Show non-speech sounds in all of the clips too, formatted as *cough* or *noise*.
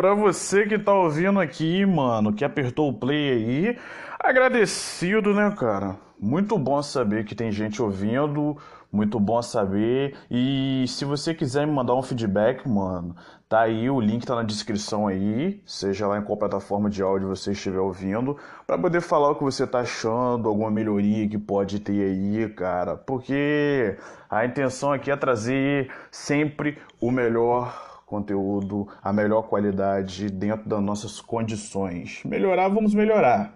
Pra você que tá ouvindo aqui, mano, que apertou o play aí, agradecido, né, cara? Muito bom saber que tem gente ouvindo, muito bom saber. E se você quiser me mandar um feedback, mano, tá aí, o link tá na descrição aí, seja lá em qual plataforma de áudio você estiver ouvindo, para poder falar o que você tá achando, alguma melhoria que pode ter aí, cara. Porque a intenção aqui é trazer sempre o melhor conteúdo, a melhor qualidade dentro das nossas condições. Melhorar, vamos melhorar.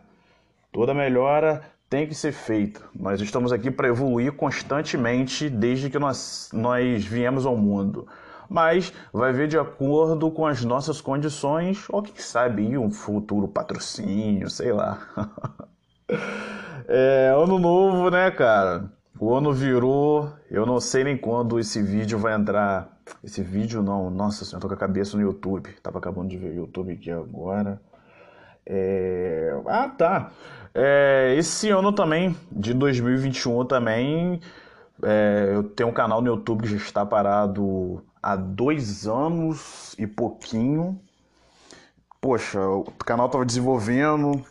Toda melhora tem que ser feita. Nós estamos aqui para evoluir constantemente desde que nós, nós viemos ao mundo. Mas vai ver de acordo com as nossas condições, ou quem sabe um futuro patrocínio, sei lá. *laughs* é ano novo, né, cara? O ano virou, eu não sei nem quando esse vídeo vai entrar. Esse vídeo não, nossa senhora, tô com a cabeça no YouTube. Tava acabando de ver o YouTube aqui agora. É... Ah, tá. É, esse ano também, de 2021 também, é, eu tenho um canal no YouTube que já está parado há dois anos e pouquinho. Poxa, o canal estava desenvolvendo,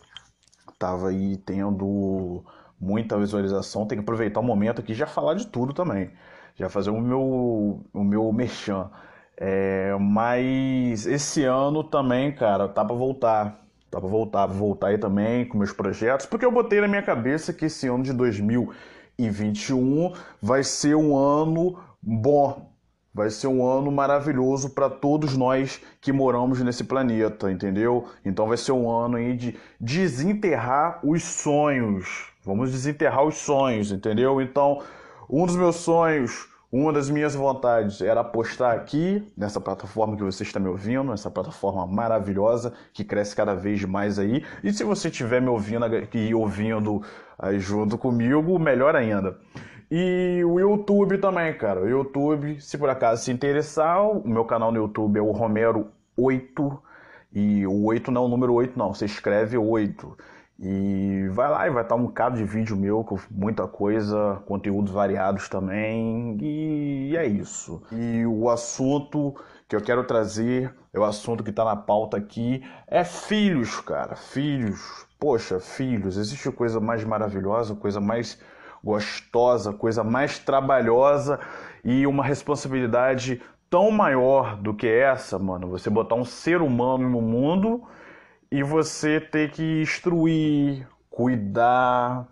estava aí tendo muita visualização. Tem que aproveitar o momento aqui e já falar de tudo também. Já fazer o meu, o meu merchan. É, mas esse ano também, cara, tá para voltar Dá pra voltar, voltar aí também com meus projetos, porque eu botei na minha cabeça que esse ano de 2021 vai ser um ano bom, vai ser um ano maravilhoso para todos nós que moramos nesse planeta, entendeu? Então vai ser um ano aí de desenterrar os sonhos. Vamos desenterrar os sonhos, entendeu? Então, um dos meus sonhos uma das minhas vontades era apostar aqui, nessa plataforma que você está me ouvindo, essa plataforma maravilhosa que cresce cada vez mais aí. E se você estiver me ouvindo e ouvindo aí junto comigo, melhor ainda. E o YouTube também, cara. O YouTube, se por acaso se interessar, o meu canal no YouTube é o Romero 8. E o 8 não é o número 8, não. Você escreve 8. E vai lá e vai estar um bocado de vídeo meu com muita coisa, conteúdos variados também. E é isso. E o assunto que eu quero trazer, é o assunto que está na pauta aqui, é filhos, cara. Filhos. Poxa, filhos. Existe coisa mais maravilhosa, coisa mais gostosa, coisa mais trabalhosa e uma responsabilidade tão maior do que essa, mano. Você botar um ser humano no mundo e você ter que instruir, cuidar,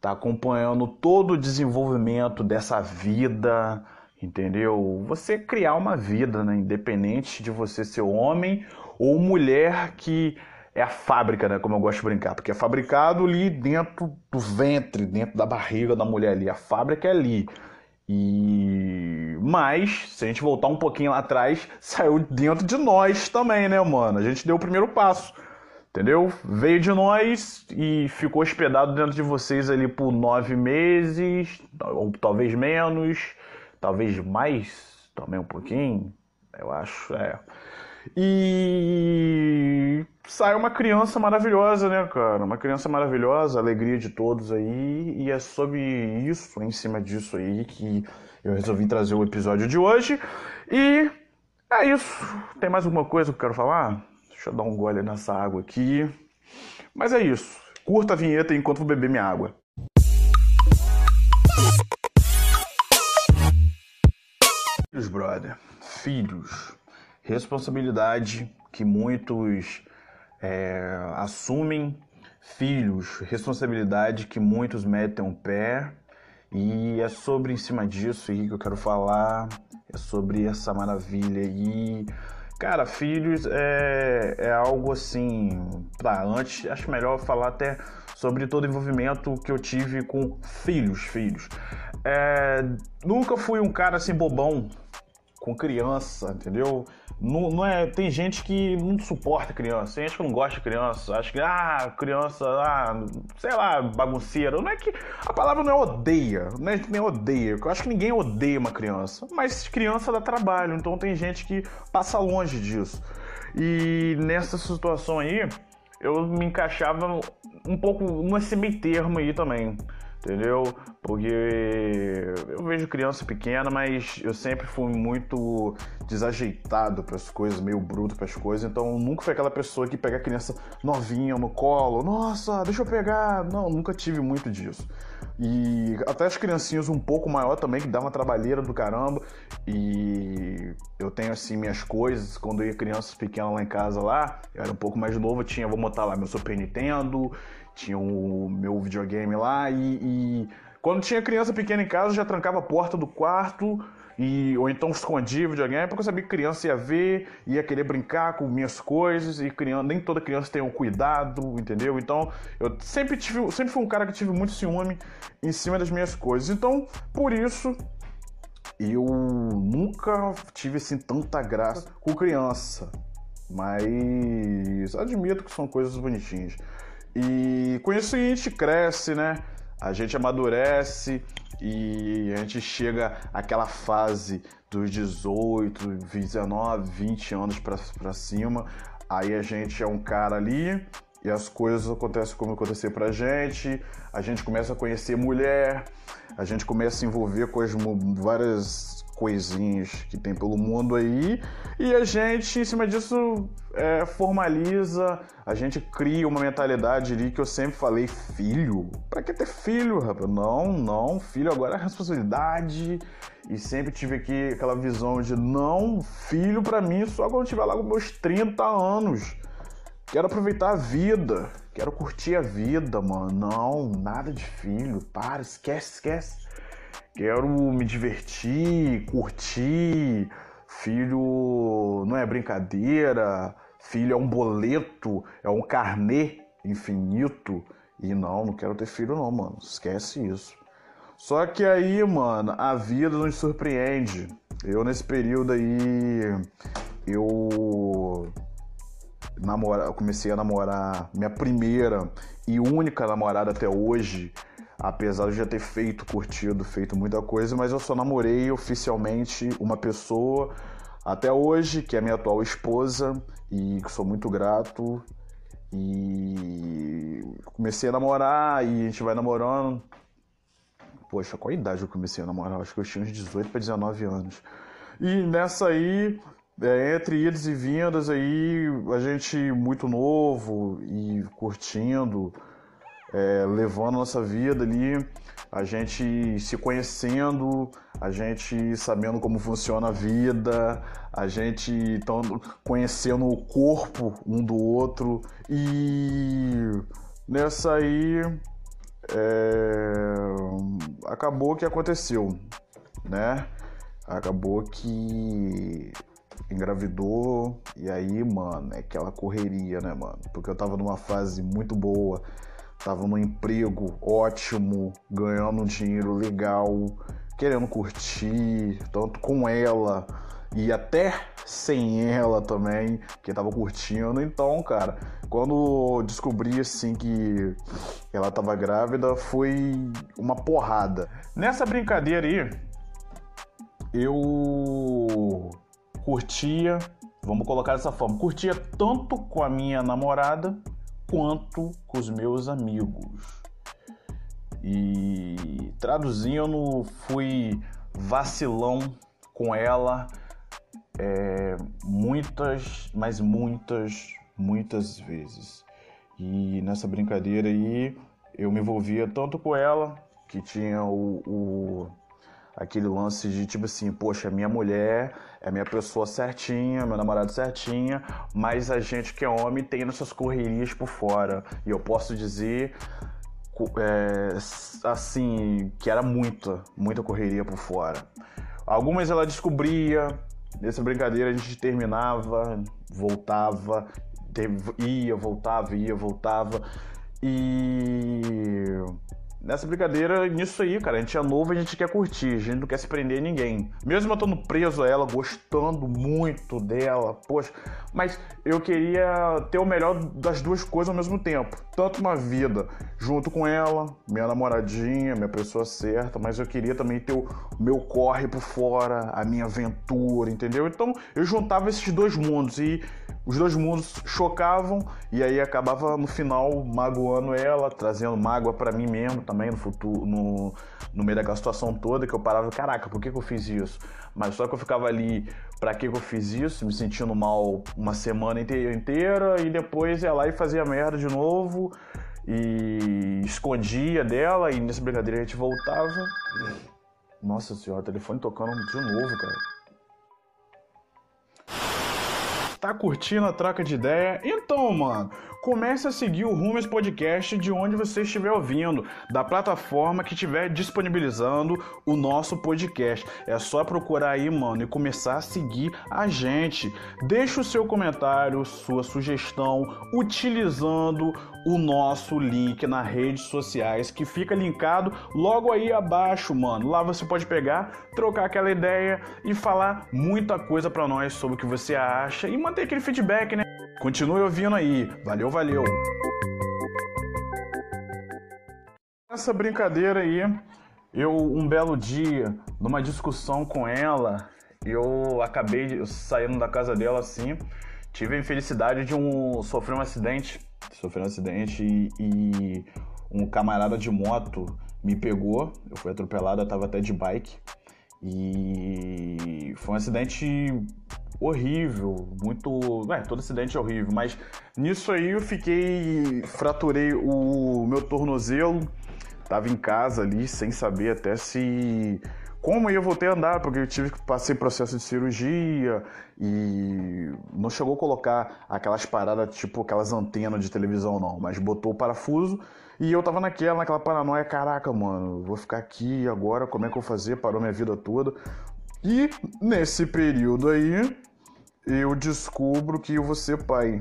tá acompanhando todo o desenvolvimento dessa vida, entendeu? Você criar uma vida, né? Independente de você ser homem ou mulher que é a fábrica, né? Como eu gosto de brincar, porque é fabricado ali dentro do ventre, dentro da barriga da mulher ali. A fábrica é ali. E mas, se a gente voltar um pouquinho lá atrás, *laughs* saiu dentro de nós também, né, mano? A gente deu o primeiro passo. Entendeu? Veio de nós e ficou hospedado dentro de vocês ali por nove meses, ou talvez menos, talvez mais, também um pouquinho, eu acho, é. E sai uma criança maravilhosa, né, cara? Uma criança maravilhosa, alegria de todos aí, e é sobre isso, em cima disso aí, que eu resolvi trazer o episódio de hoje. E é isso. Tem mais alguma coisa que eu quero falar? Deixa eu dar um gole nessa água aqui. Mas é isso. Curta a vinheta enquanto vou beber minha água. Filhos, brother. Filhos. Responsabilidade que muitos é, assumem. Filhos. Responsabilidade que muitos metem o pé. E é sobre em cima disso aí que eu quero falar. É sobre essa maravilha aí Cara, filhos é, é algo assim. Tá, antes acho melhor falar até sobre todo o envolvimento que eu tive com filhos, filhos. É, nunca fui um cara assim bobão com criança, entendeu? Não, não, é, tem gente que não suporta criança, tem gente que não gosta de criança, acha que, ah, criança, ah, sei lá, bagunceira. Não é que. A palavra não é odeia, não é nem odeia. Eu acho que ninguém odeia uma criança, mas criança dá trabalho, então tem gente que passa longe disso. E nessa situação aí, eu me encaixava um pouco nesse meio termo aí também entendeu? Porque eu vejo criança pequena, mas eu sempre fui muito desajeitado para as coisas, meio bruto para as coisas, então nunca fui aquela pessoa que pega a criança novinha no colo, nossa, deixa eu pegar. Não, nunca tive muito disso. E até as criancinhas um pouco maior também, que dá uma trabalheira do caramba. E eu tenho assim minhas coisas. Quando eu ia crianças pequenas lá em casa lá, eu era um pouco mais novo, tinha, vou botar lá meu Super Nintendo, tinha o meu videogame lá e, e quando tinha criança pequena em casa, já trancava a porta do quarto e ou então escondia o videogame porque eu sabia que criança ia ver, ia querer brincar com minhas coisas e criança, nem toda criança tem um cuidado, entendeu? Então, eu sempre tive, sempre fui um cara que tive muito ciúme em cima das minhas coisas. Então, por isso eu nunca tive assim tanta graça com criança, mas admito que são coisas bonitinhas. E com isso a gente cresce, né? A gente amadurece e a gente chega àquela fase dos 18, 19, 20 anos para cima. Aí a gente é um cara ali e as coisas acontecem como acontecer pra gente. A gente começa a conhecer mulher, a gente começa a se envolver com as várias coisinhas que tem pelo mundo aí e a gente, em cima disso, é, formaliza, a gente cria uma mentalidade ali que eu sempre falei: filho? Pra que ter filho, rapaz? Não, não, filho agora é responsabilidade. E sempre tive aqui aquela visão de: não, filho pra mim só quando tiver lá com meus 30 anos. Quero aproveitar a vida, quero curtir a vida, mano. Não, nada de filho, para, esquece, esquece. Quero me divertir, curtir. Filho não é brincadeira. Filho é um boleto, é um carnê infinito. E não, não quero ter filho não, mano. Esquece isso. Só que aí, mano, a vida nos surpreende. Eu nesse período aí, eu namora, comecei a namorar minha primeira e única namorada até hoje apesar de já ter feito, curtido, feito muita coisa, mas eu só namorei oficialmente uma pessoa até hoje, que é minha atual esposa, e sou muito grato. E comecei a namorar e a gente vai namorando. Poxa, qual idade eu comecei a namorar? Acho que eu tinha uns 18 para 19 anos. E nessa aí, é, entre idas e vindas aí, a gente muito novo e curtindo é, levando a nossa vida ali, a gente se conhecendo, a gente sabendo como funciona a vida, a gente tão, conhecendo o corpo um do outro e nessa aí é, acabou que aconteceu, né? Acabou que engravidou e aí, mano, é aquela correria, né, mano? Porque eu tava numa fase muito boa Tava num emprego ótimo, ganhando um dinheiro legal, querendo curtir, tanto com ela e até sem ela também, que tava curtindo. Então, cara, quando descobri assim que ela tava grávida, foi uma porrada. Nessa brincadeira aí, eu curtia, vamos colocar dessa forma, curtia tanto com a minha namorada quanto com os meus amigos. E traduzindo, fui vacilão com ela é, muitas, mas muitas, muitas vezes. E nessa brincadeira aí eu me envolvia tanto com ela, que tinha o, o aquele lance de tipo assim, poxa, minha mulher é minha pessoa certinha, meu namorado certinha, mas a gente que é homem tem nossas correrias por fora. E eu posso dizer é, assim que era muita, muita correria por fora. Algumas ela descobria, nessa brincadeira a gente terminava, voltava, ia, voltava, ia, voltava. E nessa brincadeira, nisso aí, cara, a gente é novo, a gente quer curtir, a gente não quer se prender a ninguém. Mesmo eu estando preso a ela, gostando muito dela, poxa, mas eu queria ter o melhor das duas coisas ao mesmo tempo. Tanto uma vida junto com ela, minha namoradinha, minha pessoa certa, mas eu queria também ter o meu corre por fora, a minha aventura, entendeu? Então eu juntava esses dois mundos e os dois mundos chocavam e aí acabava no final magoando ela, trazendo mágoa para mim mesmo também no futuro, no, no meio daquela situação toda que eu parava, caraca, por que, que eu fiz isso? Mas só que eu ficava ali, pra que, que eu fiz isso? Me sentindo mal uma semana inteira, inteira e depois ia lá e fazia merda de novo e escondia dela e nessa brincadeira a gente voltava. Nossa senhora, telefone tocando de novo, cara. Tá curtindo a troca de ideia? Então, mano, comece a seguir o Rumes Podcast de onde você estiver ouvindo, da plataforma que estiver disponibilizando o nosso podcast. É só procurar aí, mano, e começar a seguir a gente. Deixe o seu comentário, sua sugestão, utilizando o nosso link nas redes sociais que fica linkado logo aí abaixo, mano. Lá você pode pegar, trocar aquela ideia e falar muita coisa para nós sobre o que você acha e manter aquele feedback, né? Continue ouvindo aí. Valeu, valeu. Essa brincadeira aí, eu um belo dia, numa discussão com ela, eu acabei saindo da casa dela assim, tive a infelicidade de um sofrer um acidente sofri um acidente e, e um camarada de moto me pegou. Eu fui atropelado, eu tava até de bike. E foi um acidente horrível, muito. É, todo acidente é horrível, mas nisso aí eu fiquei. fraturei o meu tornozelo, tava em casa ali sem saber até se como eu voltei a andar, porque eu tive que passar processo de cirurgia e não chegou a colocar aquelas paradas, tipo aquelas antenas de televisão, não, mas botou o parafuso e eu tava naquela, naquela paranoia, caraca, mano, vou ficar aqui agora, como é que eu vou fazer? Parou minha vida toda. E nesse período aí, eu descubro que eu vou ser pai.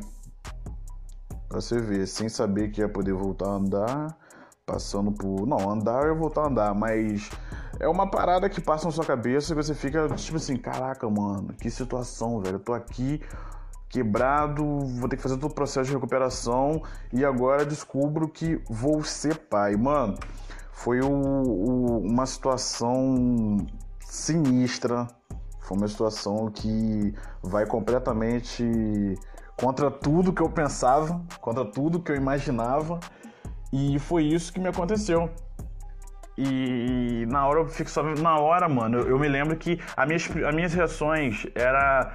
Pra você ver, sem saber que ia poder voltar a andar, passando por. Não, andar eu voltar a andar, mas é uma parada que passa na sua cabeça e você fica tipo assim, caraca, mano, que situação, velho. Eu tô aqui quebrado, vou ter que fazer todo o processo de recuperação e agora descubro que vou ser pai. Mano, foi o, o, uma situação sinistra. Foi uma situação que vai completamente contra tudo que eu pensava, contra tudo que eu imaginava. E foi isso que me aconteceu. E na hora eu fico só. Na hora, mano, eu, eu me lembro que as minhas, as minhas reações era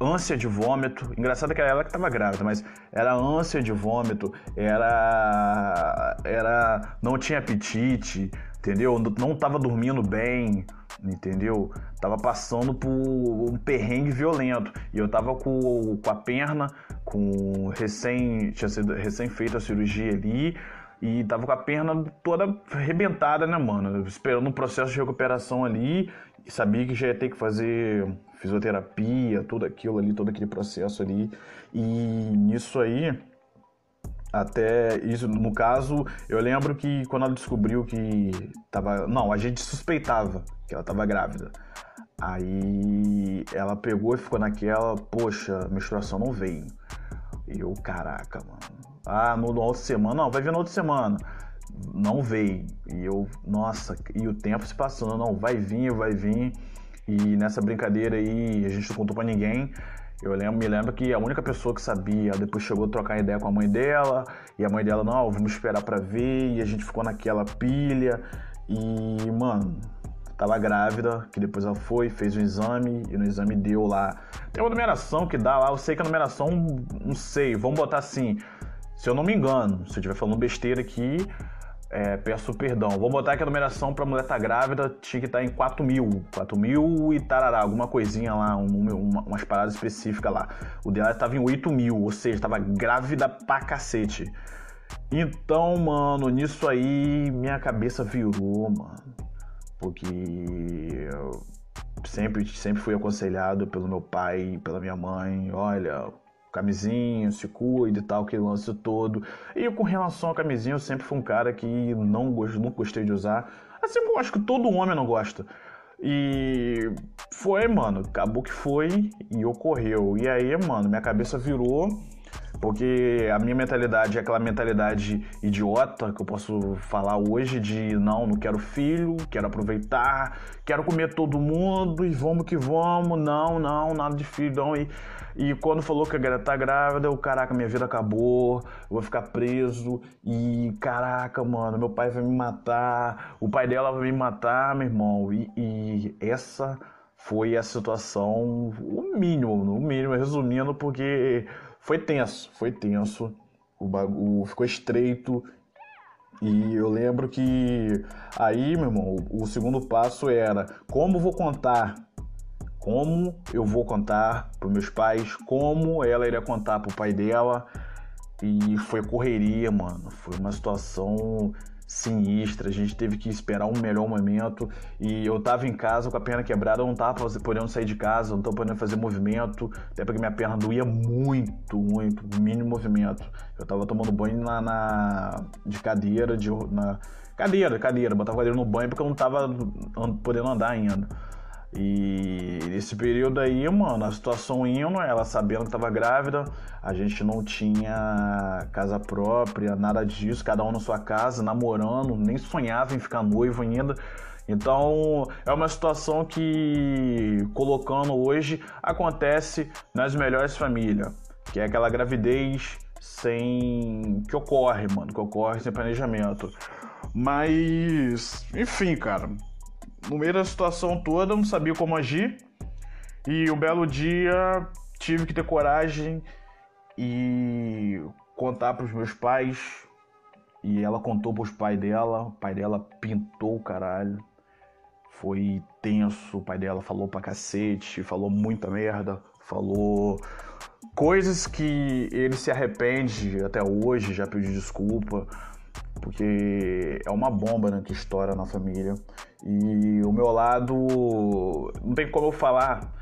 ânsia de vômito. Engraçado que era ela que tava grávida, mas era ânsia de vômito, era. Era. Não tinha apetite, entendeu? Não tava dormindo bem, entendeu? Tava passando por um perrengue violento. E eu tava com, com a perna, com recém. Tinha sido recém feita a cirurgia ali e tava com a perna toda arrebentada, né, mano? Esperando um processo de recuperação ali. E sabia que já ia ter que fazer fisioterapia, tudo aquilo ali, todo aquele processo ali. E nisso aí, até isso, no caso, eu lembro que quando ela descobriu que tava. Não, a gente suspeitava que ela tava grávida. Aí ela pegou e ficou naquela, poxa, menstruação não veio. E eu, caraca, mano ah, no, outra semana. Não, vai vir na outra semana. Não veio. E eu, nossa, e o tempo se passando. Não, vai vir, vai vir. E nessa brincadeira aí, a gente não contou pra ninguém. Eu lembro, me lembro que a única pessoa que sabia depois chegou a trocar ideia com a mãe dela, e a mãe dela, não, vamos esperar para ver, e a gente ficou naquela pilha. E, mano, tava grávida, que depois ela foi, fez o um exame, e no exame deu lá. Tem uma numeração que dá lá, eu sei que a numeração, não sei, vamos botar assim, se eu não me engano, se eu estiver falando besteira aqui, é, peço perdão. Vou botar que a numeração para mulher tá grávida tinha que tá em 4 mil. 4 mil e tarará, alguma coisinha lá, um, uma, umas paradas específicas lá. O dela estava em 8 mil, ou seja, estava grávida pra cacete. Então, mano, nisso aí minha cabeça virou, mano. Porque eu sempre, sempre fui aconselhado pelo meu pai, pela minha mãe, olha, camisinha, se cuida e tal, que lance todo. E com relação à camisinha, eu sempre fui um cara que não, não gostei de usar. Assim, eu acho que todo homem não gosta. E foi, mano, acabou que foi e ocorreu. E aí, mano, minha cabeça virou. Porque a minha mentalidade é aquela mentalidade idiota que eu posso falar hoje de não, não quero filho, quero aproveitar, quero comer todo mundo e vamos que vamos, não, não, nada de filho, não. E, e quando falou que a tá grávida, eu, caraca, minha vida acabou, eu vou ficar preso e caraca, mano, meu pai vai me matar, o pai dela vai me matar, meu irmão. E, e essa foi a situação, o mínimo, o mínimo, resumindo, porque foi tenso, foi tenso. O bagulho ficou estreito. E eu lembro que aí, meu irmão, o segundo passo era como vou contar, como eu vou contar para meus pais, como ela iria contar para o pai dela. E foi correria, mano. Foi uma situação sinistra, a gente teve que esperar um melhor momento e eu tava em casa com a perna quebrada, eu não tava podendo sair de casa, não tava podendo fazer movimento, até porque minha perna doía muito, muito, mínimo movimento. Eu tava tomando banho na, na de cadeira, de, na cadeira, cadeira, botava cadeira no banho porque eu não tava podendo andar ainda. E nesse período aí, mano, a situação indo, ela sabendo que tava grávida, a gente não tinha casa própria, nada disso, cada um na sua casa, namorando, nem sonhava em ficar noivo ainda. Então, é uma situação que, colocando hoje, acontece nas melhores famílias, que é aquela gravidez sem. que ocorre, mano, que ocorre sem planejamento. Mas, enfim, cara, no meio da situação toda, não sabia como agir. E um belo dia tive que ter coragem e contar para os meus pais. E ela contou para os pais dela. O pai dela pintou o caralho. Foi tenso. O pai dela falou pra cacete, falou muita merda, falou coisas que ele se arrepende até hoje, já pediu desculpa porque é uma bomba né, que estoura na família. E o meu lado, não tem como eu falar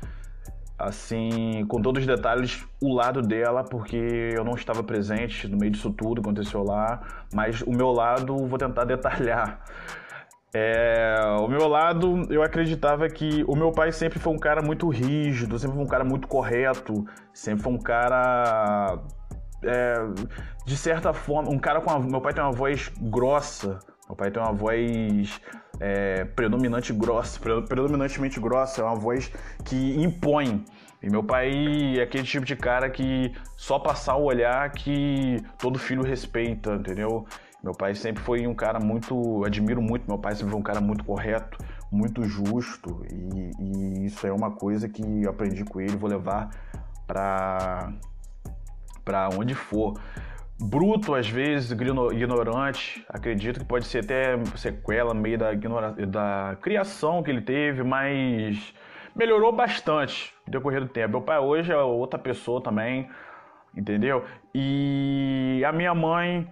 assim, com todos os detalhes, o lado dela, porque eu não estava presente no meio disso tudo que aconteceu lá, mas o meu lado vou tentar *laughs* detalhar. É, o meu lado, eu acreditava que o meu pai sempre foi um cara muito rígido, sempre foi um cara muito correto, sempre foi um cara é, de certa forma, um cara com a, meu pai tem uma voz grossa, meu pai tem uma voz é, predominante grossa, predominantemente grossa, é uma voz que impõe. E meu pai é aquele tipo de cara que só passar o olhar que todo filho respeita, entendeu? Meu pai sempre foi um cara muito, admiro muito, meu pai sempre foi um cara muito correto, muito justo e, e isso é uma coisa que eu aprendi com ele, vou levar para para onde for. Bruto, às vezes, ignorante, acredito que pode ser até sequela meio da, da criação que ele teve, mas melhorou bastante no decorrer do tempo. Meu pai hoje é outra pessoa também, entendeu? E a minha mãe,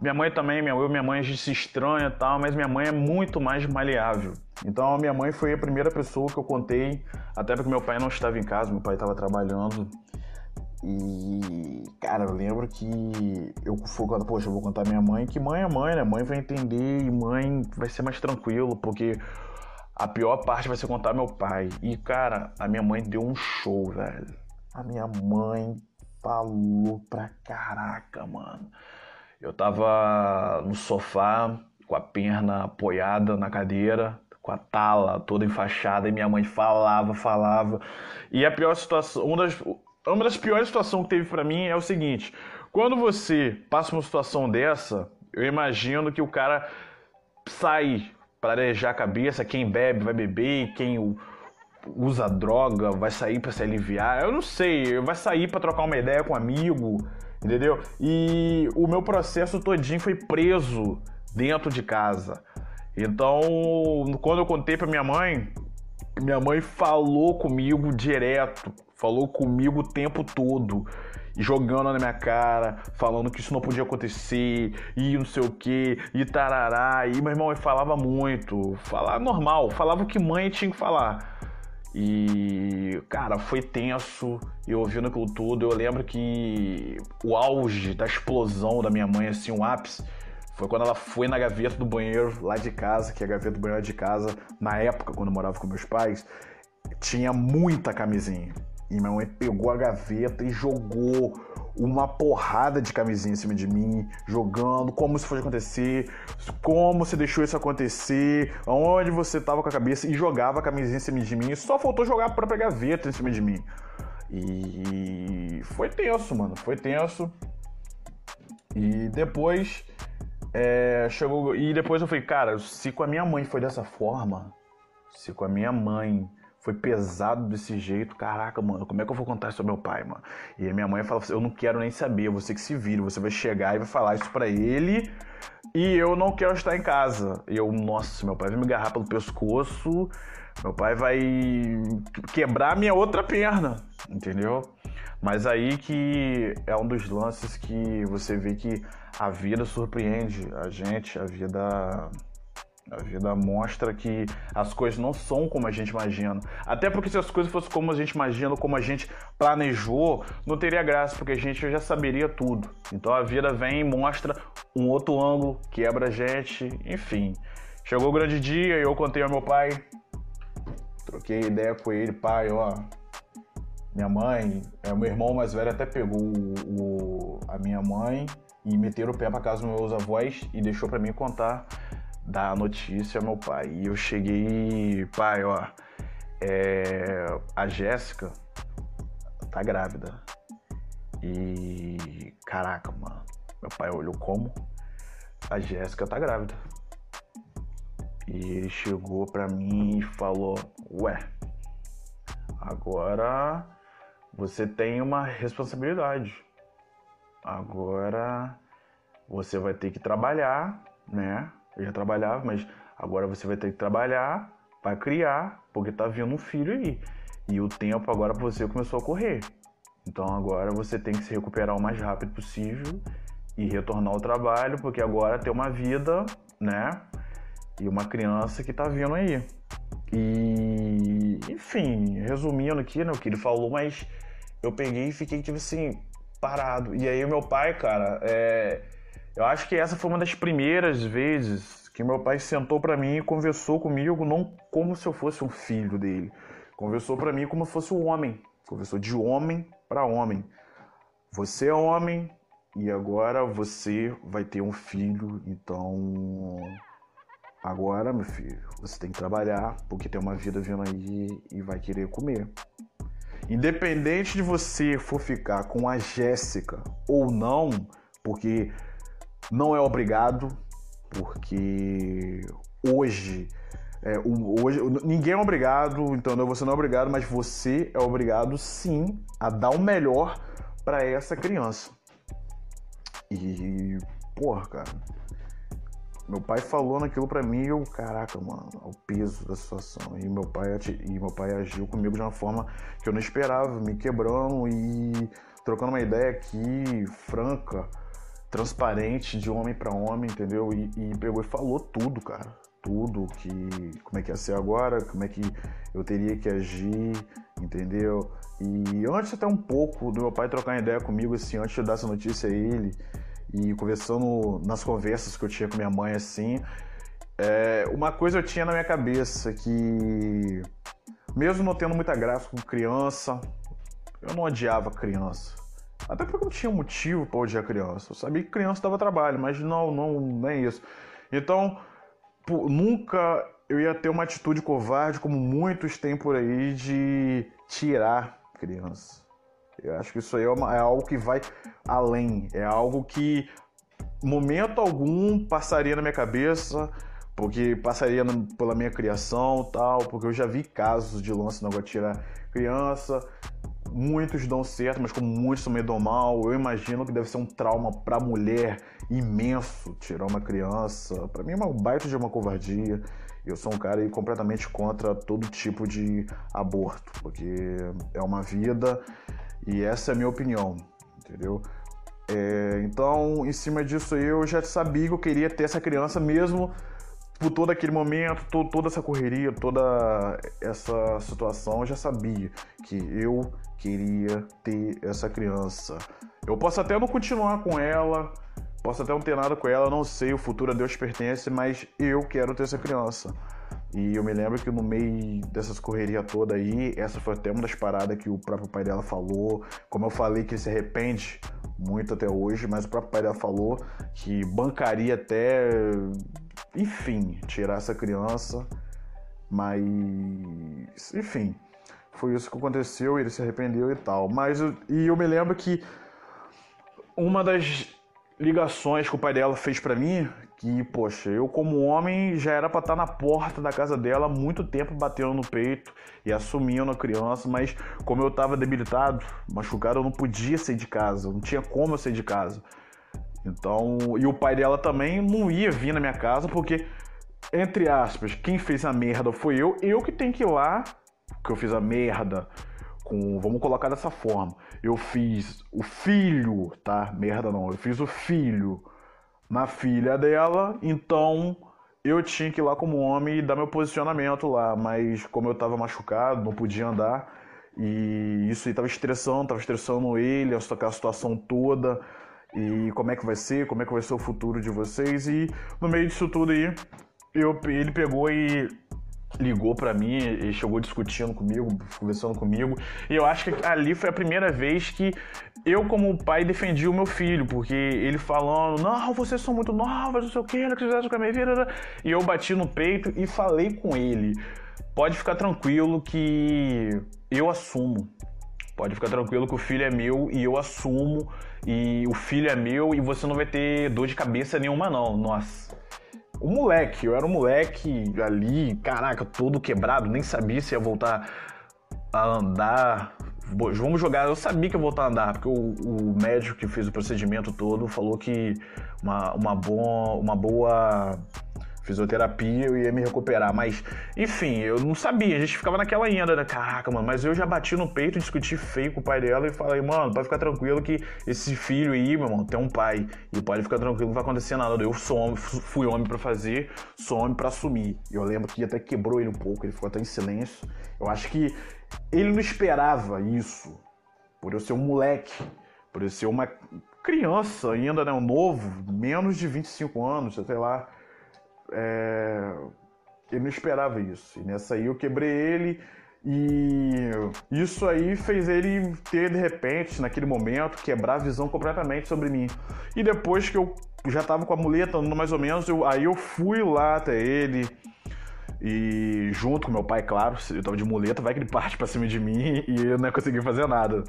minha mãe também, minha, eu minha mãe a gente se estranha e tal, mas minha mãe é muito mais maleável. Então a minha mãe foi a primeira pessoa que eu contei, até porque meu pai não estava em casa, meu pai estava trabalhando. E, cara, eu lembro que eu fui quando, poxa, eu vou contar minha mãe, que mãe é mãe, né? Mãe vai entender e mãe vai ser mais tranquilo, porque a pior parte vai ser contar meu pai. E, cara, a minha mãe deu um show, velho. A minha mãe falou pra caraca, mano. Eu tava no sofá com a perna apoiada na cadeira, com a tala toda enfaixada, e minha mãe falava, falava. E a pior situação, uma das, uma das piores situações que teve para mim é o seguinte: quando você passa uma situação dessa, eu imagino que o cara sai para arejar a cabeça, quem bebe vai beber, quem usa droga vai sair para se aliviar. Eu não sei, vai sair para trocar uma ideia com um amigo, entendeu? E o meu processo todinho foi preso dentro de casa. Então, quando eu contei para minha mãe, minha mãe falou comigo direto, falou comigo o tempo todo, jogando na minha cara, falando que isso não podia acontecer, e não sei o que, e tarará. E meu irmão falava muito, falava normal, falava o que mãe tinha que falar. E, cara, foi tenso. E ouvindo aquilo tudo, eu lembro que o auge da explosão da minha mãe, assim, o ápice, foi quando ela foi na gaveta do banheiro lá de casa, que a gaveta do banheiro de casa, na época, quando eu morava com meus pais, tinha muita camisinha. E minha mãe pegou a gaveta e jogou uma porrada de camisinha em cima de mim, jogando, como isso foi acontecer, como você deixou isso acontecer, aonde você tava com a cabeça, e jogava a camisinha em cima de mim. Só faltou jogar a própria gaveta em cima de mim. E foi tenso, mano, foi tenso. E depois é, chegou. E depois eu falei, cara, se com a minha mãe foi dessa forma, se com a minha mãe foi pesado desse jeito, caraca, mano, como é que eu vou contar isso ao meu pai, mano? E a minha mãe fala, eu não quero nem saber, você que se vira, você vai chegar e vai falar isso para ele e eu não quero estar em casa. E eu, nossa, meu pai vai me agarrar pelo pescoço, meu pai vai quebrar minha outra perna, entendeu? Mas aí que é um dos lances que você vê que a vida surpreende a gente, a vida a vida mostra que as coisas não são como a gente imagina. Até porque se as coisas fossem como a gente imagina, como a gente planejou, não teria graça, porque a gente já saberia tudo. Então a vida vem e mostra um outro ângulo, quebra a gente, enfim. Chegou o grande dia e eu contei ao meu pai, troquei ideia com ele, pai, ó. Minha mãe, é, meu irmão mais velho até pegou o, o, a minha mãe e meteram o pé para casa dos meus avós e deixou para mim contar dar a notícia ao meu pai. E eu cheguei, pai, ó, é, a Jéssica tá grávida. E caraca, mano, meu pai olhou como a Jéssica tá grávida. E ele chegou pra mim e falou: Ué, agora você tem uma responsabilidade. Agora você vai ter que trabalhar, né? Eu já trabalhava, mas agora você vai ter que trabalhar para criar, porque tá vindo um filho aí. E o tempo agora para você começou a correr. Então agora você tem que se recuperar o mais rápido possível e retornar ao trabalho, porque agora tem uma vida, né? E uma criança que tá vindo aí. E, enfim, resumindo aqui, né, o que ele falou, mas eu peguei e fiquei, tipo assim, parado. E aí meu pai, cara, é eu acho que essa foi uma das primeiras vezes que meu pai sentou para mim e conversou comigo, não como se eu fosse um filho dele. Conversou para mim como se fosse um homem. Conversou de homem para homem. Você é homem e agora você vai ter um filho, então agora, meu filho, você tem que trabalhar porque tem uma vida vindo aí e vai querer comer. Independente de você for ficar com a Jéssica ou não, porque não é obrigado, porque hoje, é, hoje ninguém é obrigado, então você não é obrigado, mas você é obrigado sim a dar o melhor para essa criança. E, porra, cara, meu pai falou naquilo para mim, eu, caraca, mano, o peso da situação. E meu pai e meu pai agiu comigo de uma forma que eu não esperava, me quebrando e trocando uma ideia aqui franca transparente de homem para homem, entendeu? E, e, pegou e falou tudo, cara. Tudo que como é que ia ser agora, como é que eu teria que agir, entendeu? E antes até um pouco do meu pai trocar ideia comigo, assim, antes de dar essa notícia a ele, e conversando nas conversas que eu tinha com minha mãe, assim, é, uma coisa eu tinha na minha cabeça que, mesmo não tendo muita graça com criança, eu não odiava criança. Até porque eu tinha motivo para odiar criança. Eu sabia que criança dava trabalho, mas não, não, não é isso. Então, por, nunca eu ia ter uma atitude covarde, como muitos têm por aí, de tirar criança. Eu acho que isso aí é, uma, é algo que vai além. É algo que, momento algum, passaria na minha cabeça porque passaria pela minha criação tal, porque eu já vi casos de lance de tirar criança, Muitos dão certo, mas como muitos também dão mal, eu imagino que deve ser um trauma para mulher imenso tirar uma criança. Para mim é uma baita de uma covardia. Eu sou um cara completamente contra todo tipo de aborto, porque é uma vida e essa é a minha opinião, entendeu? É, então, em cima disso, eu já sabia que eu queria ter essa criança mesmo por todo aquele momento, todo, toda essa correria, toda essa situação, eu já sabia que eu queria ter essa criança. Eu posso até não continuar com ela, posso até não ter nada com ela, não sei, o futuro a Deus pertence, mas eu quero ter essa criança. E eu me lembro que no meio dessas correrias toda aí, essa foi até uma das paradas que o próprio pai dela falou. Como eu falei que ele se arrepende muito até hoje, mas o próprio pai dela falou que bancaria até, enfim, tirar essa criança. Mas, enfim, foi isso que aconteceu, ele se arrependeu e tal. Mas, e eu me lembro que uma das ligações que o pai dela fez para mim, que, poxa, eu como homem já era para estar tá na porta da casa dela há muito tempo batendo no peito e assumindo a criança, mas como eu estava debilitado, machucado, eu não podia sair de casa, não tinha como eu sair de casa. Então, e o pai dela também não ia vir na minha casa porque entre aspas, quem fez a merda foi eu, eu que tenho que ir lá, que eu fiz a merda com, vamos colocar dessa forma. Eu fiz o filho, tá? Merda não, eu fiz o filho na filha dela, então eu tinha que ir lá como homem e dar meu posicionamento lá, mas como eu tava machucado, não podia andar, e isso aí tava estressando, tava estressando ele, aquela situação toda, e como é que vai ser, como é que vai ser o futuro de vocês, e no meio disso tudo aí, eu, ele pegou e ligou para mim e chegou discutindo comigo, conversando comigo. E eu acho que ali foi a primeira vez que eu, como pai, defendi o meu filho, porque ele falando, não, vocês são muito novos, não sei o que, não quiser com a minha vida. E eu bati no peito e falei com ele. Pode ficar tranquilo que eu assumo. Pode ficar tranquilo que o filho é meu e eu assumo. E o filho é meu e você não vai ter dor de cabeça nenhuma, não. Nossa o moleque, eu era um moleque ali, caraca, todo quebrado, nem sabia se ia voltar a andar. Vamos jogar, eu sabia que ia voltar a andar, porque o, o médico que fez o procedimento todo falou que uma, uma, boa, uma boa fisioterapia, eu ia me recuperar. Mas, enfim, eu não sabia. A gente ficava naquela ainda, né? Caraca, mano. Mas eu já bati no peito, discuti feio com o pai dela e falei, mano, pode ficar tranquilo que esse filho aí, meu irmão, tem um pai. E pode ficar tranquilo, não vai acontecer nada. Eu sou homem, fui homem para fazer, sou homem para assumir. Eu lembro que até quebrou ele um pouco, ele ficou até em silêncio. Eu acho que ele não esperava isso. Por eu ser um moleque, por eu ser uma criança ainda, né? Um novo, menos de 25 anos, sei lá. É... Ele não esperava isso. E nessa aí eu quebrei ele e isso aí fez ele ter, de repente, naquele momento, quebrar a visão completamente sobre mim. E depois que eu já tava com a muleta andando mais ou menos, eu, aí eu fui lá até ele. E junto com meu pai, claro, eu tava de muleta, vai que ele parte pra cima de mim *laughs* e eu não ia conseguir fazer nada.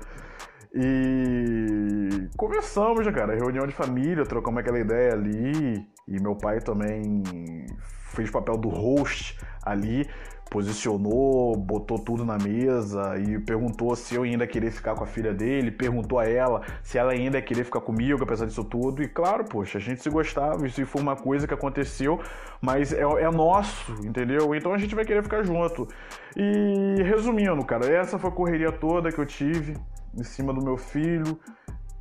E conversamos, cara, reunião de família, trocamos aquela ideia ali. E meu pai também fez o papel do host ali, posicionou, botou tudo na mesa e perguntou se eu ainda queria ficar com a filha dele, perguntou a ela se ela ainda queria ficar comigo, apesar disso tudo. E claro, poxa, a gente se gostava, isso foi uma coisa que aconteceu, mas é, é nosso, entendeu? Então a gente vai querer ficar junto. E resumindo, cara, essa foi a correria toda que eu tive em cima do meu filho.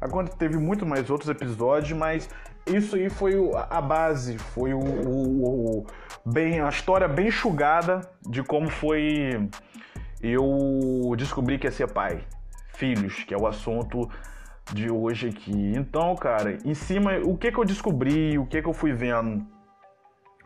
Agora teve muito mais outros episódios, mas isso aí foi a base, foi o, o, o, bem a história bem enxugada de como foi eu descobri que ia ser pai, filhos, que é o assunto de hoje aqui. Então, cara, em cima, o que que eu descobri, o que que eu fui vendo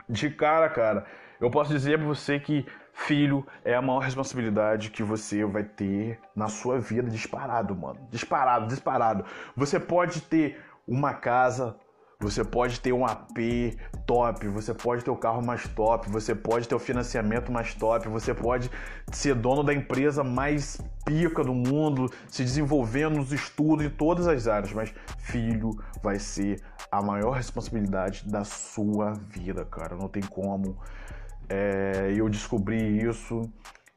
de cara, cara, eu posso dizer para você que Filho é a maior responsabilidade que você vai ter na sua vida, disparado, mano. Disparado, disparado. Você pode ter uma casa, você pode ter um AP top, você pode ter o carro mais top, você pode ter o financiamento mais top, você pode ser dono da empresa mais pica do mundo, se desenvolvendo nos estudos em todas as áreas, mas filho vai ser a maior responsabilidade da sua vida, cara. Não tem como é, eu descobri isso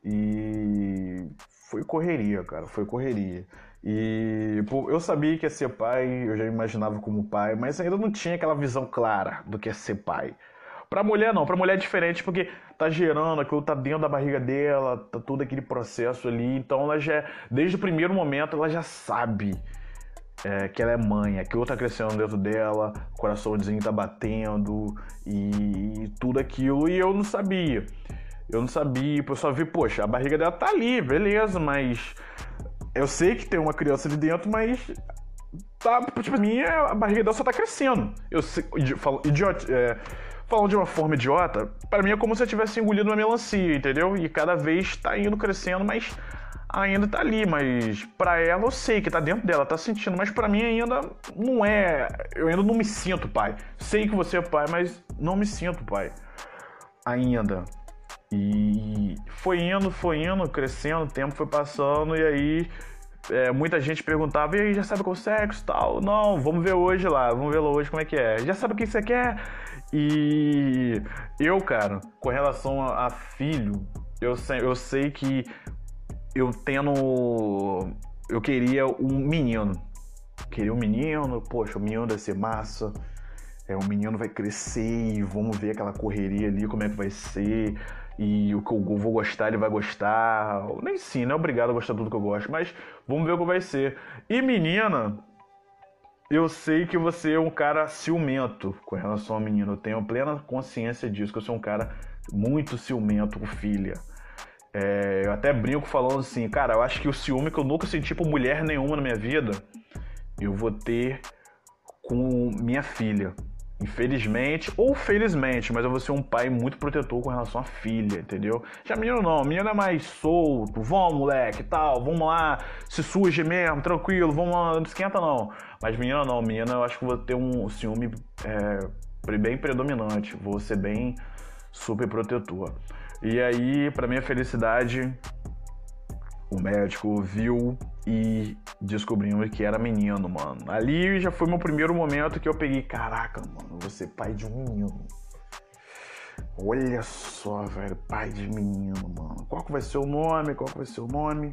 e foi correria, cara, foi correria. E pô, eu sabia que ia ser pai, eu já imaginava como pai, mas ainda não tinha aquela visão clara do que é ser pai. Pra mulher não, pra mulher é diferente porque tá gerando, aquilo tá dentro da barriga dela, tá todo aquele processo ali, então ela já, desde o primeiro momento, ela já sabe é, que ela é mãe, aquilo tá crescendo dentro dela, o coraçãozinho tá batendo e, e tudo aquilo, e eu não sabia. Eu não sabia, eu só vi, poxa, a barriga dela tá ali, beleza, mas eu sei que tem uma criança ali dentro, mas tá, tipo, minha, a barriga dela só tá crescendo. Eu sei, falo, idiota, é, falando de uma forma idiota, para mim é como se eu tivesse engolido uma melancia, entendeu? E cada vez tá indo crescendo, mas ainda tá ali, mas para ela eu sei que tá dentro dela, tá sentindo, mas para mim ainda não é, eu ainda não me sinto pai. Sei que você é pai, mas não me sinto pai. Ainda. E foi indo, foi indo, crescendo, o tempo foi passando e aí é, muita gente perguntava, e aí, já sabe qual sexo tal? Não, vamos ver hoje lá, vamos ver lá hoje como é que é. Já sabe o que você quer? E eu, cara, com relação a, filho, eu sei, eu sei que eu tendo. Eu queria um menino. Queria um menino, poxa, o menino deve ser massa. É, o menino vai crescer e vamos ver aquela correria ali, como é que vai ser. E o que eu vou gostar, ele vai gostar. Nem sim, não é obrigado a gostar de tudo que eu gosto, mas vamos ver o que vai ser. E menina, eu sei que você é um cara ciumento com relação ao menino. Eu tenho plena consciência disso, que eu sou um cara muito ciumento com filha. É, eu até brinco falando assim, cara, eu acho que o ciúme que eu nunca senti por mulher nenhuma na minha vida, eu vou ter com minha filha. Infelizmente, ou felizmente, mas eu vou ser um pai muito protetor com relação à filha, entendeu? Já menino não, menino é mais solto, vamos moleque, tal, vamos lá, se suje mesmo, tranquilo, vamos lá, não esquenta não. Mas menina não, menina eu acho que vou ter um ciúme é, bem predominante, vou ser bem super protetor. E aí, para minha felicidade, o médico viu e descobrimos que era menino, mano. Ali já foi meu primeiro momento que eu peguei, caraca, mano, você pai de um menino. Olha só, velho, pai de menino, mano. Qual que vai ser o nome? Qual que vai ser o nome?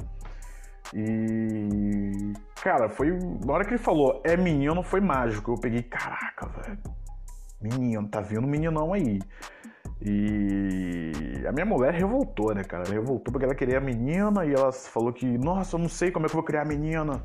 E cara, foi na hora que ele falou é menino, foi mágico. Eu peguei, caraca, velho. Menino, tá vindo um meninão aí. E a minha mulher revoltou, né, cara? Revoltou porque ela queria a menina e ela falou que, nossa, eu não sei como é que eu vou criar a menina.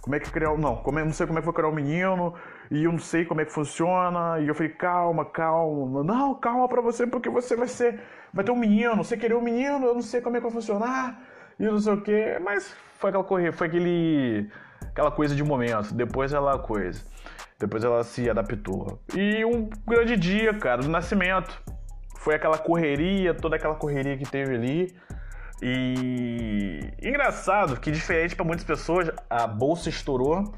Como é que criar. Não, como é, não sei como é que eu vou criar o menino e eu não sei como é que funciona. E eu falei, calma, calma. Não, calma pra você, porque você vai ser. Vai ter um menino, você querer um menino, eu não sei como é que vai funcionar. E não sei o quê. Mas foi aquela corrida, foi aquele. aquela coisa de momento. Depois ela coisa. Depois ela se adaptou. E um grande dia, cara, do nascimento foi aquela correria, toda aquela correria que teve ali. E engraçado que diferente para muitas pessoas, a bolsa estourou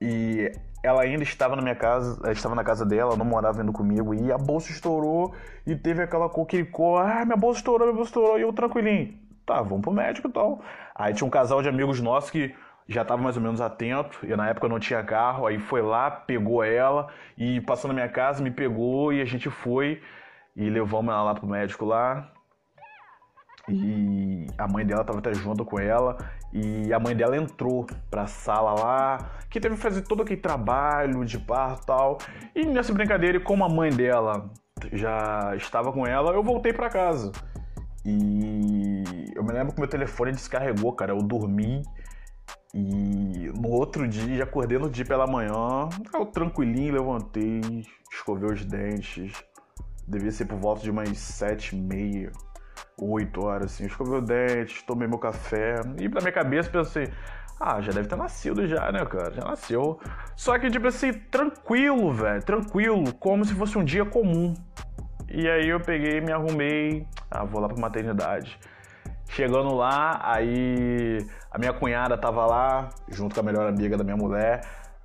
e ela ainda estava na minha casa, estava na casa dela, não morava indo comigo, e a bolsa estourou e teve aquela coquelicó, ah, minha bolsa estourou, minha bolsa estourou, e eu tranquilinho, tá, vamos pro médico e tal. Aí tinha um casal de amigos nossos que já estava mais ou menos atento, e na época não tinha carro, aí foi lá, pegou ela e passou na minha casa, me pegou e a gente foi e levamos ela lá pro médico lá. E a mãe dela tava até junto com ela. E a mãe dela entrou pra sala lá, que teve que fazer todo aquele trabalho de parto e tal. E nessa brincadeira, como a mãe dela já estava com ela, eu voltei para casa. E eu me lembro que meu telefone descarregou, cara. Eu dormi e no outro dia, já acordei no dia pela manhã, eu tranquilinho, levantei, escovei os dentes, devia ser por volta de umas sete e meia, oito horas, assim. Escovei o dente, tomei meu café. E na minha cabeça pensei, ah, já deve ter nascido já, né, cara? Já nasceu. Só que, tipo assim, tranquilo, velho. Tranquilo, como se fosse um dia comum. E aí eu peguei, me arrumei. Ah, vou lá pra maternidade. Chegando lá, aí a minha cunhada tava lá, junto com a melhor amiga da minha mulher.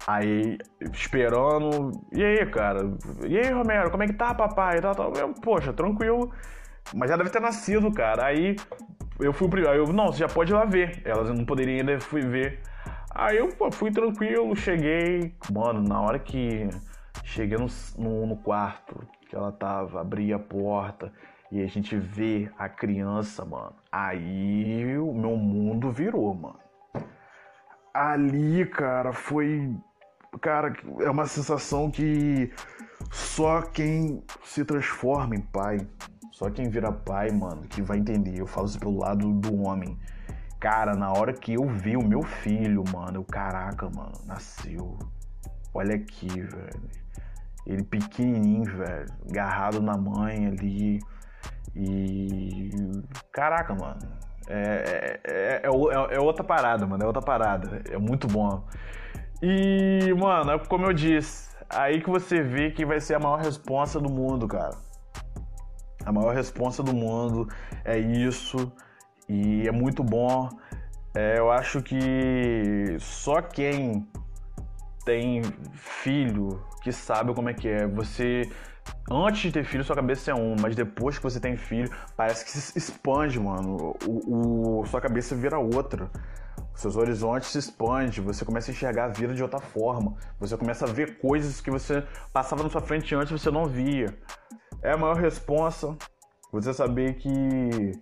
Aí, esperando. E aí, cara? E aí, Romero, como é que tá, papai? Tá, tá. Eu, Poxa, tranquilo. Mas já deve ter nascido, cara. Aí eu fui primeiro. Eu, não, você já pode ir lá ver. Elas não poderiam ainda fui ver. Aí eu pô, fui tranquilo, cheguei. Mano, na hora que cheguei no, no, no quarto que ela tava, abri a porta e a gente vê a criança, mano. Aí o meu mundo virou, mano. Ali, cara, foi cara, é uma sensação que só quem se transforma em pai, só quem vira pai, mano, que vai entender. Eu falo isso pelo lado do homem. Cara, na hora que eu vi o meu filho, mano, eu, caraca, mano, nasceu. Olha aqui, velho. Ele pequenininho, velho, agarrado na mãe ali. E. Caraca, mano. É, é, é, é, é outra parada, mano. É outra parada. É muito bom. E, mano, é como eu disse, aí que você vê que vai ser a maior responsa do mundo, cara. A maior responsa do mundo é isso. E é muito bom. É, eu acho que só quem tem filho que sabe como é que é. Você antes de ter filho, sua cabeça é um, mas depois que você tem filho, parece que se expande, mano. O, o, sua cabeça vira outra. Seus horizontes se expandem, você começa a enxergar a vida de outra forma. Você começa a ver coisas que você passava na sua frente antes e você não via. É a maior responsa você saber que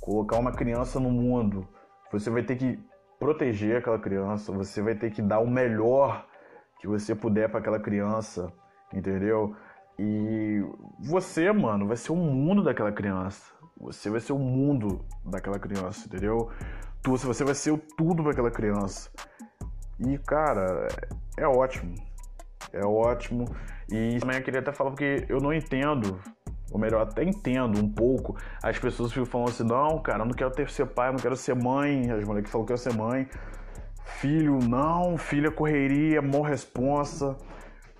colocar uma criança no mundo, você vai ter que proteger aquela criança, você vai ter que dar o melhor que você puder para aquela criança, entendeu? E você, mano, vai ser o mundo daquela criança. Você vai ser o mundo daquela criança, entendeu? Tu, você vai ser o tudo para aquela criança. E, cara, é ótimo. É ótimo. E também eu queria até falar porque eu não entendo, ou melhor, até entendo um pouco. As pessoas ficam falando assim: não, cara, eu não quero ter ser pai, eu não quero ser mãe. As mulheres falam que eu quero ser mãe. Filho, não, filha correria, mó responsa.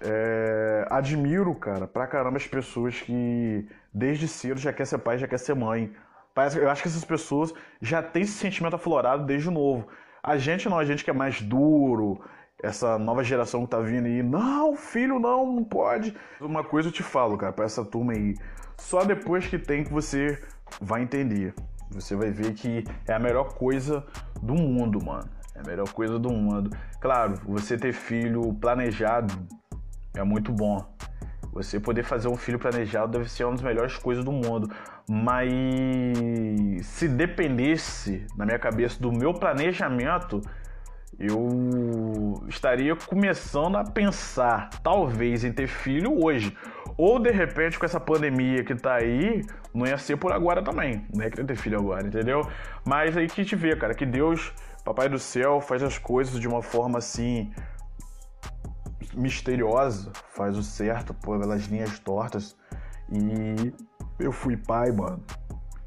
É, admiro, cara, pra caramba as pessoas que desde cedo já quer ser pai, já quer ser mãe. Eu acho que essas pessoas já têm esse sentimento aflorado desde novo. A gente não, a gente que é mais duro, essa nova geração que tá vindo aí, não, filho, não, não pode. Uma coisa eu te falo, cara, pra essa turma aí, só depois que tem que você vai entender. Você vai ver que é a melhor coisa do mundo, mano. É a melhor coisa do mundo. Claro, você ter filho planejado é muito bom. Você poder fazer um filho planejado deve ser uma das melhores coisas do mundo. Mas se dependesse, na minha cabeça, do meu planejamento, eu estaria começando a pensar, talvez, em ter filho hoje. Ou de repente, com essa pandemia que tá aí, não ia ser por agora também. Não ia querer ter filho agora, entendeu? Mas aí que te vê, cara, que Deus, Papai do céu, faz as coisas de uma forma assim misteriosa, faz o certo pelas linhas tortas. E eu fui pai, mano.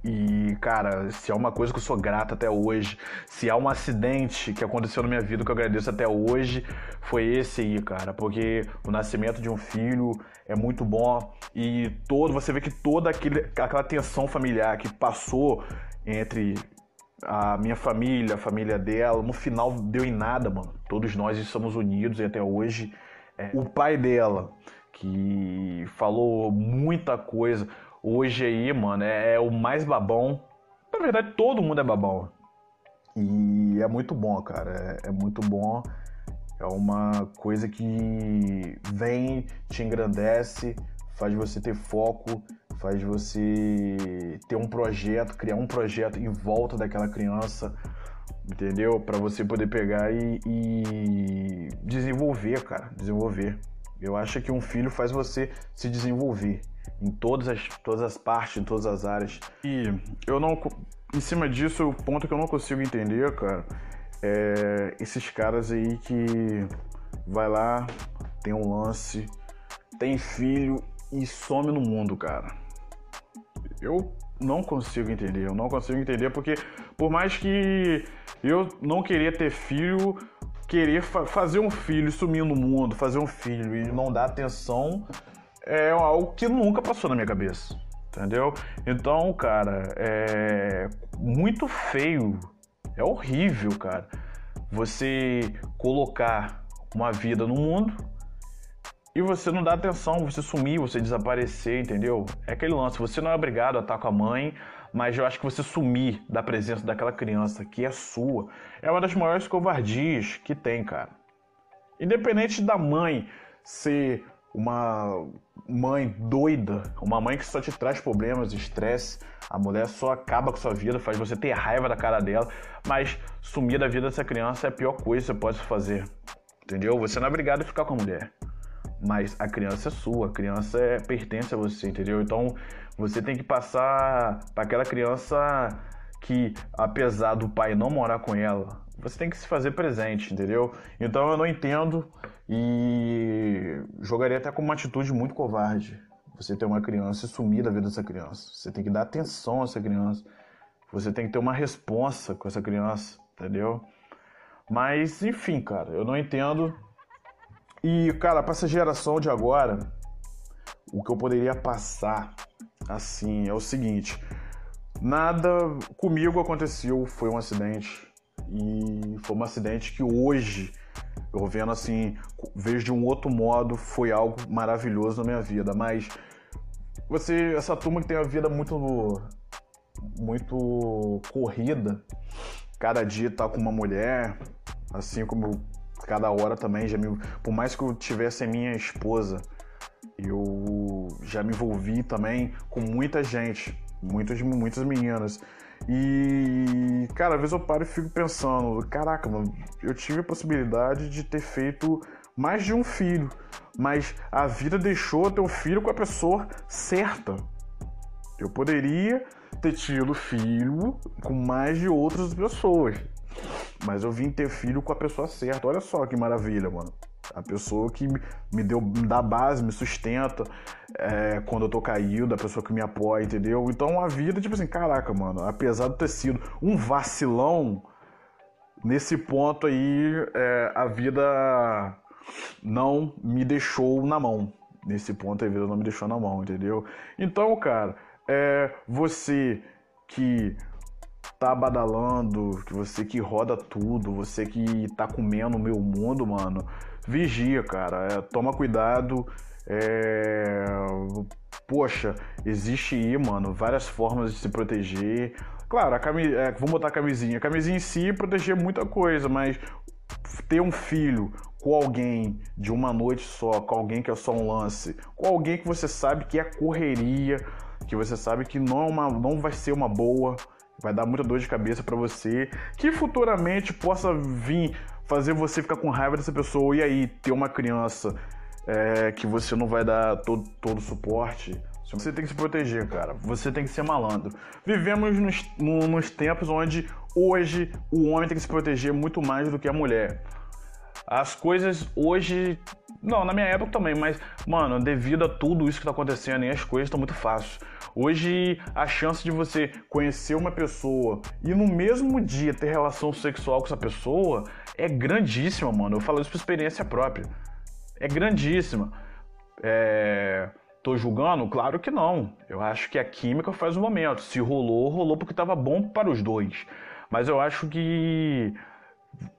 E, cara, se há uma coisa que eu sou grato até hoje, se há um acidente que aconteceu na minha vida que eu agradeço até hoje, foi esse aí, cara. Porque o nascimento de um filho é muito bom e todo, você vê que toda aquele, aquela tensão familiar que passou entre a minha família, a família dela, no final deu em nada, mano. Todos nós estamos unidos e até hoje é, o pai dela, que falou muita coisa, hoje aí, mano, é, é o mais babão. Na verdade, todo mundo é babão. E é muito bom, cara. É, é muito bom. É uma coisa que vem, te engrandece, faz você ter foco, faz você ter um projeto, criar um projeto em volta daquela criança, entendeu? Para você poder pegar e, e, desenvolver, cara, desenvolver. Eu acho que um filho faz você se desenvolver em todas as, todas as partes, em todas as áreas. E eu não, em cima disso, o ponto que eu não consigo entender, cara, é esses caras aí que vai lá, tem um lance, tem filho e some no mundo, cara. Eu não consigo entender, eu não consigo entender porque por mais que eu não queria ter filho, querer fa fazer um filho, sumir no mundo, fazer um filho e não dar atenção é algo que nunca passou na minha cabeça. Entendeu? Então, cara, é muito feio. É horrível, cara. Você colocar uma vida no mundo e você não dá atenção, você sumir, você desaparecer, entendeu? É aquele lance, você não é obrigado a estar com a mãe, mas eu acho que você sumir da presença daquela criança que é sua é uma das maiores covardias que tem, cara. Independente da mãe ser uma mãe doida, uma mãe que só te traz problemas, estresse, a mulher só acaba com sua vida, faz você ter raiva da cara dela, mas sumir da vida dessa criança é a pior coisa que você pode fazer. Entendeu? Você não é obrigado a ficar com a mulher. Mas a criança é sua, a criança é, pertence a você, entendeu? Então você tem que passar para aquela criança que, apesar do pai não morar com ela, você tem que se fazer presente, entendeu? Então eu não entendo e jogaria até como uma atitude muito covarde. Você ter uma criança e sumir da vida dessa criança. Você tem que dar atenção a essa criança. Você tem que ter uma responsa com essa criança, entendeu? Mas, enfim, cara, eu não entendo. E, cara, pra essa geração de agora, o que eu poderia passar, assim, é o seguinte: nada comigo aconteceu, foi um acidente. E foi um acidente que hoje, eu vendo assim, vejo de um outro modo, foi algo maravilhoso na minha vida. Mas você, essa turma que tem a vida muito, muito corrida, cada dia tá com uma mulher, assim como cada hora também, já me, por mais que eu tivesse a minha esposa, eu já me envolvi também com muita gente, muitas, muitas meninas. E, cara, às vezes eu paro e fico pensando, caraca, mano, eu tive a possibilidade de ter feito mais de um filho, mas a vida deixou ter um filho com a pessoa certa. Eu poderia ter tido filho com mais de outras pessoas, mas eu vim ter filho com a pessoa certa. Olha só que maravilha, mano. A pessoa que me deu, me dá base, me sustenta é, quando eu tô caído, a pessoa que me apoia, entendeu? Então a vida, tipo assim, caraca, mano, apesar de ter sido um vacilão, nesse ponto aí, é, a vida não me deixou na mão. Nesse ponto a vida não me deixou na mão, entendeu? Então, cara, é, você que tá badalando, que você que roda tudo, você que tá comendo o meu mundo, mano, vigia, cara. É, toma cuidado. É... Poxa, existe aí, mano, várias formas de se proteger. Claro, a cami... É, vamos botar a camisinha. A camisinha em si proteger muita coisa, mas ter um filho com alguém de uma noite só, com alguém que é só um lance, com alguém que você sabe que é correria, que você sabe que não, é uma, não vai ser uma boa, vai dar muita dor de cabeça para você, que futuramente possa vir fazer você ficar com raiva dessa pessoa e aí ter uma criança é, que você não vai dar todo, todo suporte. Você tem que se proteger, cara. Você tem que ser malandro. Vivemos nos, nos tempos onde hoje o homem tem que se proteger muito mais do que a mulher. As coisas hoje. Não, na minha época também, mas, mano, devido a tudo isso que tá acontecendo as coisas estão muito fáceis. Hoje, a chance de você conhecer uma pessoa e no mesmo dia ter relação sexual com essa pessoa é grandíssima, mano. Eu falo isso por experiência própria. É grandíssima. É... Tô julgando? Claro que não. Eu acho que a química faz o momento. Se rolou, rolou porque tava bom para os dois. Mas eu acho que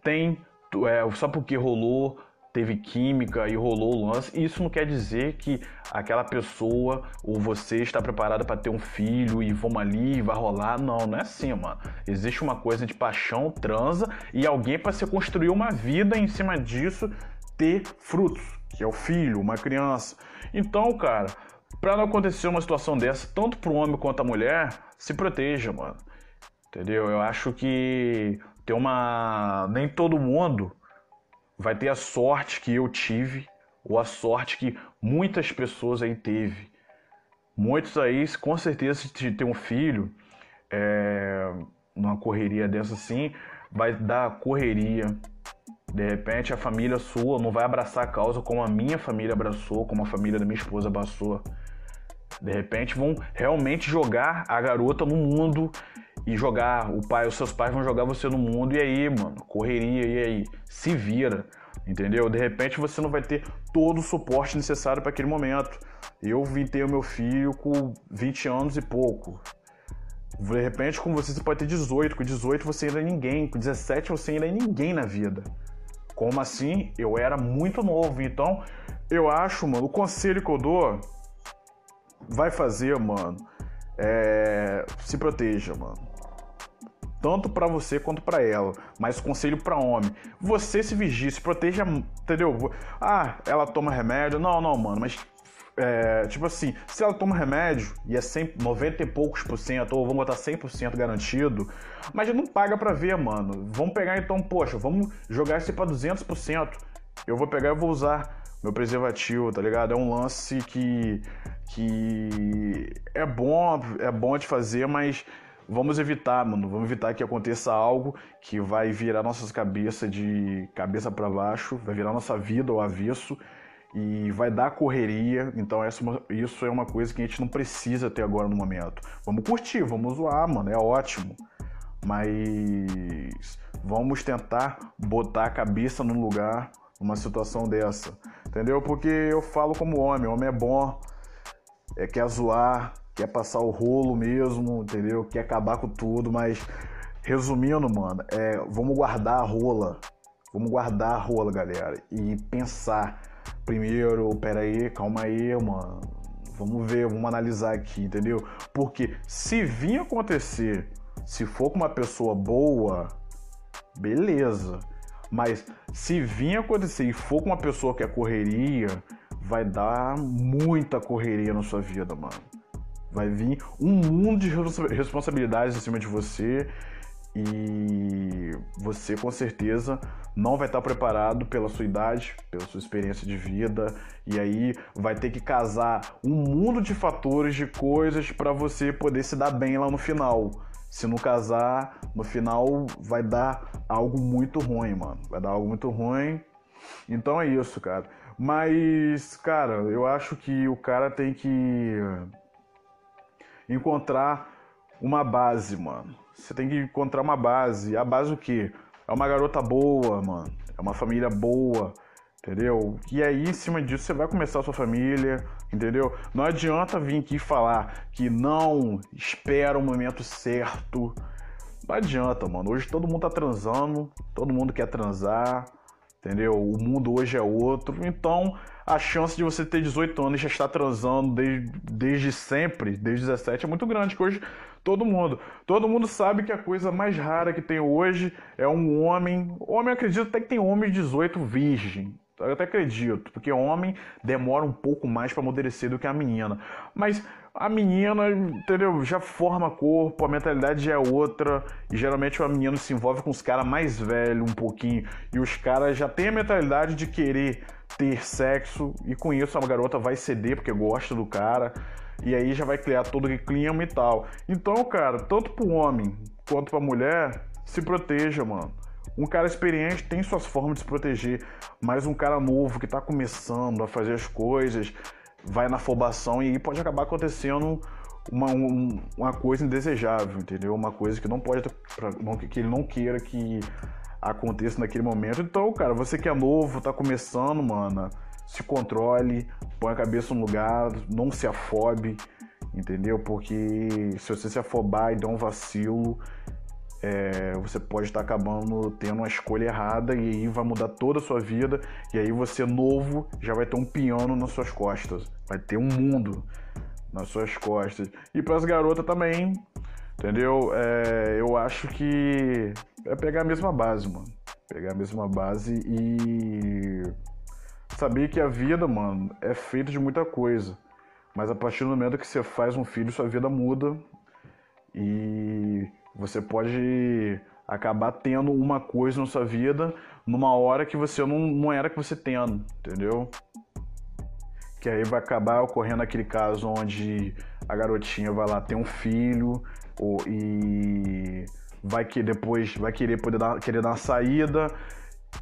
tem. É, só porque rolou, teve química e rolou o lance, isso não quer dizer que aquela pessoa ou você está preparada para ter um filho e vamos ali, vai rolar. Não, não é assim, mano. Existe uma coisa de paixão, transa e alguém para se construir uma vida em cima disso, ter frutos, que é o filho, uma criança. Então, cara, para não acontecer uma situação dessa, tanto para o homem quanto a mulher, se proteja, mano. Entendeu? Eu acho que tem uma. Nem todo mundo vai ter a sorte que eu tive, ou a sorte que muitas pessoas aí teve. Muitos aí, com certeza, se ter um filho, é, numa correria dessa assim, vai dar correria. De repente a família sua não vai abraçar a causa como a minha família abraçou, como a família da minha esposa abraçou. De repente vão realmente jogar a garota no mundo e jogar, o pai, os seus pais vão jogar você no mundo, e aí, mano, correria, e aí? Se vira, entendeu? De repente você não vai ter todo o suporte necessário para aquele momento. Eu vim ter o meu filho com 20 anos e pouco. De repente, com você, você pode ter 18. Com 18 você ainda é ninguém. Com 17 você ainda é ninguém na vida. Como assim? Eu era muito novo. Então, eu acho, mano, o conselho que eu dou vai fazer, mano, é... se proteja, mano tanto para você quanto para ela. Mas conselho para homem: você se vigie, se proteja, entendeu? Ah, ela toma remédio? Não, não, mano, mas é, tipo assim, se ela toma remédio e é 100, 90 e poucos por cento, ou vamos botar 100% garantido, mas não paga pra ver, mano. Vamos pegar então, poxa, vamos jogar isso pra 200%. Eu vou pegar e vou usar meu preservativo, tá ligado? É um lance que, que é bom, é bom de fazer, mas vamos evitar, mano, vamos evitar que aconteça algo que vai virar nossas cabeças de cabeça para baixo, vai virar nossa vida ao avesso e vai dar correria. Então essa, isso é uma coisa que a gente não precisa ter agora no momento. Vamos curtir, vamos zoar, mano, é ótimo. Mas vamos tentar botar a cabeça no lugar numa situação dessa, entendeu? Porque eu falo como homem, homem é bom, é, quer zoar, quer passar o rolo mesmo, entendeu? Quer acabar com tudo, mas resumindo, mano, é, vamos guardar a rola, vamos guardar a rola, galera, e pensar primeiro, pera aí, calma aí, mano, vamos ver, vamos analisar aqui, entendeu? Porque se vir acontecer, se for com uma pessoa boa, beleza. Mas se vir acontecer e for com uma pessoa que é correria, vai dar muita correria na sua vida, mano. Vai vir um mundo de responsabilidades em cima de você e você com certeza não vai estar preparado pela sua idade, pela sua experiência de vida, e aí vai ter que casar um mundo de fatores, de coisas para você poder se dar bem lá no final. Se não casar, no final vai dar algo muito ruim, mano. Vai dar algo muito ruim. Então é isso, cara. Mas, cara, eu acho que o cara tem que encontrar uma base, mano. Você tem que encontrar uma base. A base o quê? É uma garota boa, mano. É uma família boa, entendeu? E aí, em cima disso, você vai começar a sua família, entendeu? Não adianta vir aqui falar que não espera o momento certo. Não adianta, mano. Hoje todo mundo tá transando, todo mundo quer transar, entendeu? O mundo hoje é outro. Então, a chance de você ter 18 anos e já estar transando desde, desde sempre, desde 17, é muito grande. Que hoje todo mundo, todo mundo sabe que a coisa mais rara que tem hoje é um homem. Homem, acredito até que tem homem de 18 virgem. Eu até acredito, porque homem demora um pouco mais para amadurecer do que a menina. Mas a menina, entendeu? Já forma corpo, a mentalidade já é outra. E geralmente a menina se envolve com os caras mais velhos um pouquinho. E os caras já têm a mentalidade de querer ter sexo. E com isso a garota vai ceder porque gosta do cara. E aí já vai criar todo o clima e tal. Então, cara, tanto pro homem quanto pra mulher, se proteja, mano. Um cara experiente tem suas formas de se proteger, mas um cara novo que está começando a fazer as coisas vai na afobação e pode acabar acontecendo uma, uma coisa indesejável, entendeu? Uma coisa que não pode que ele não queira que aconteça naquele momento. Então, cara, você que é novo, tá começando, mano, se controle, põe a cabeça no lugar, não se afobe, entendeu? Porque se você se afobar e der um vacilo, é, você pode estar acabando tendo uma escolha errada e aí vai mudar toda a sua vida. E aí você novo já vai ter um piano nas suas costas, vai ter um mundo nas suas costas. E para as garotas também, entendeu? É, eu acho que é pegar a mesma base, mano. Pegar a mesma base e saber que a vida, mano, é feita de muita coisa. Mas a partir do momento que você faz um filho, sua vida muda. E você pode acabar tendo uma coisa na sua vida numa hora que você não, não era que você tendo, entendeu? Que aí vai acabar ocorrendo aquele caso onde a garotinha vai lá ter um filho ou, e vai que depois vai querer poder dar, querer dar uma saída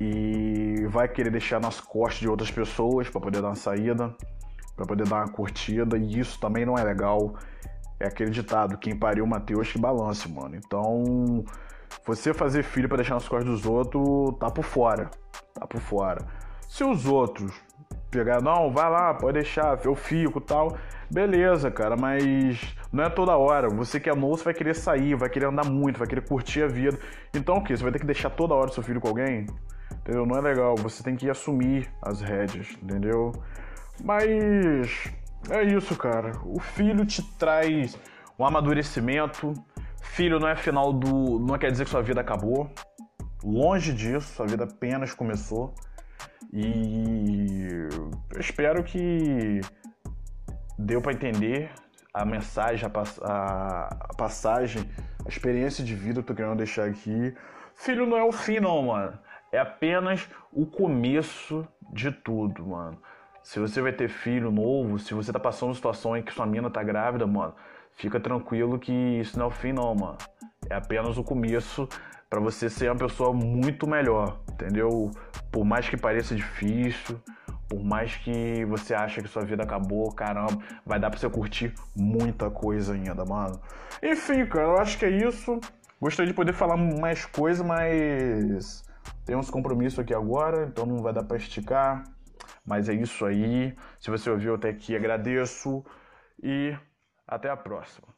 e vai querer deixar nas costas de outras pessoas para poder dar uma saída, para poder dar uma curtida e isso também não é legal. É aquele ditado, quem pariu Mateus que balance, mano. Então, você fazer filho para deixar nas costas dos outros, tá por fora. Tá por fora. Se os outros pegar, não, vai lá, pode deixar, eu fico tal. Beleza, cara, mas não é toda hora. Você que é novo, vai querer sair, vai querer andar muito, vai querer curtir a vida. Então o que? Você vai ter que deixar toda hora seu filho com alguém? Entendeu? Não é legal. Você tem que assumir as rédeas, entendeu? Mas é isso, cara. O filho te traz um amadurecimento. Filho não é final do. não quer dizer que sua vida acabou. Longe disso, sua vida apenas começou. E eu espero que deu para entender a mensagem, a, a, passagem, a experiência de vida que eu tô querendo deixar aqui. Filho não é o fim, não, mano. É apenas o começo de tudo, mano. Se você vai ter filho novo, se você tá passando situação em que sua mina tá grávida, mano, fica tranquilo que isso não é o fim não, mano. É apenas o começo para você ser uma pessoa muito melhor, entendeu? Por mais que pareça difícil, por mais que você ache que sua vida acabou, caramba, vai dar pra você curtir muita coisa ainda, mano. Enfim, cara, eu acho que é isso. Gostaria de poder falar mais coisa, mas tem uns compromissos aqui agora, então não vai dar para esticar. Mas é isso aí. Se você ouviu até aqui, agradeço e até a próxima.